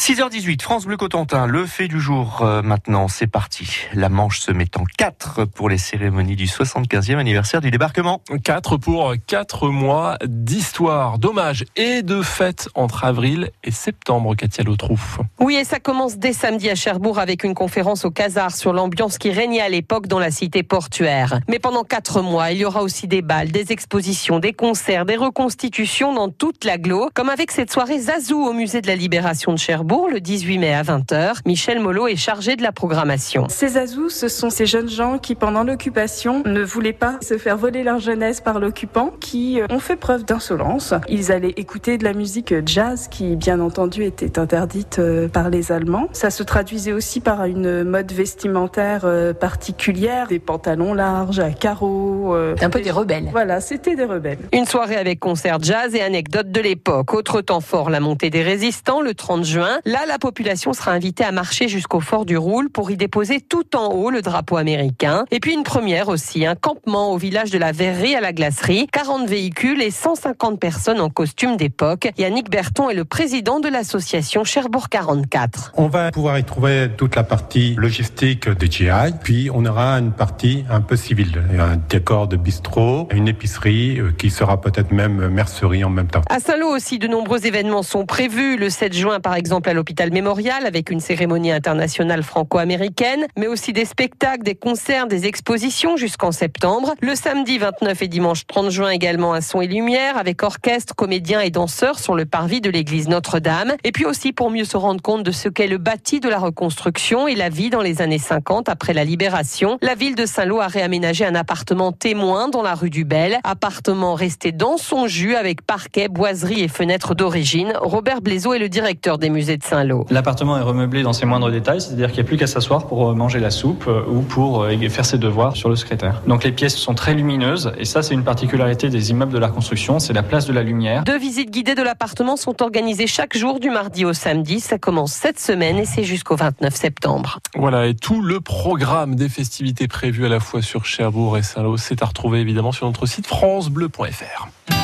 6h18, France Bleu Cotentin, le fait du jour euh, maintenant, c'est parti. La Manche se met en 4 pour les cérémonies du 75e anniversaire du débarquement. 4 pour 4 mois d'histoire, d'hommage et de fêtes entre avril et septembre, Katia Lautrouf. Oui, et ça commence dès samedi à Cherbourg avec une conférence au Casar sur l'ambiance qui régnait à l'époque dans la cité portuaire. Mais pendant 4 mois, il y aura aussi des balles, des expositions, des concerts, des reconstitutions dans toute l'agglo, comme avec cette soirée Zazou au musée de la Libération de Cherbourg le 18 mai à 20h. Michel Molot est chargé de la programmation. Ces Azous, ce sont ces jeunes gens qui, pendant l'occupation, ne voulaient pas se faire voler leur jeunesse par l'occupant, qui euh, ont fait preuve d'insolence. Ils allaient écouter de la musique jazz qui, bien entendu, était interdite euh, par les Allemands. Ça se traduisait aussi par une mode vestimentaire euh, particulière, des pantalons larges à carreaux. Un peu des rebelles. Voilà, c'était des rebelles. Une soirée avec concert jazz et anecdotes de l'époque. Autre temps fort, la montée des résistants le 30 juin. Là, la population sera invitée à marcher jusqu'au fort du Roule pour y déposer tout en haut le drapeau américain. Et puis une première aussi, un campement au village de la Verrerie à la glacerie. 40 véhicules et 150 personnes en costume d'époque. Yannick Berton est le président de l'association Cherbourg 44. On va pouvoir y trouver toute la partie logistique des GI, puis on aura une partie un peu civile, un décor de bistrot, une épicerie euh, qui sera peut-être même mercerie en même temps. À Saint-Lô aussi, de nombreux événements sont prévus. Le 7 juin, par exemple, à l'hôpital mémorial avec une cérémonie internationale franco-américaine, mais aussi des spectacles, des concerts, des expositions jusqu'en septembre. Le samedi 29 et dimanche 30 juin également un son et lumière avec orchestre, comédiens et danseurs sur le parvis de l'église Notre-Dame. Et puis aussi pour mieux se rendre compte de ce qu'est le bâti de la reconstruction et la vie dans les années 50 après la libération. La ville de Saint-Lô a réaménagé un appartement témoin dans la rue du Bel. Appartement resté dans son jus avec parquet, boiserie et fenêtres d'origine. Robert Blaiseau est le directeur des musées Saint-Lô. L'appartement est remeublé dans ses moindres détails, c'est-à-dire qu'il n'y a plus qu'à s'asseoir pour euh, manger la soupe euh, ou pour euh, faire ses devoirs sur le secrétaire. Donc les pièces sont très lumineuses et ça c'est une particularité des immeubles de la construction, c'est la place de la lumière. Deux visites guidées de l'appartement sont organisées chaque jour du mardi au samedi. Ça commence cette semaine et c'est jusqu'au 29 septembre. Voilà, et tout le programme des festivités prévues à la fois sur Cherbourg et Saint-Lô, c'est à retrouver évidemment sur notre site francebleu.fr.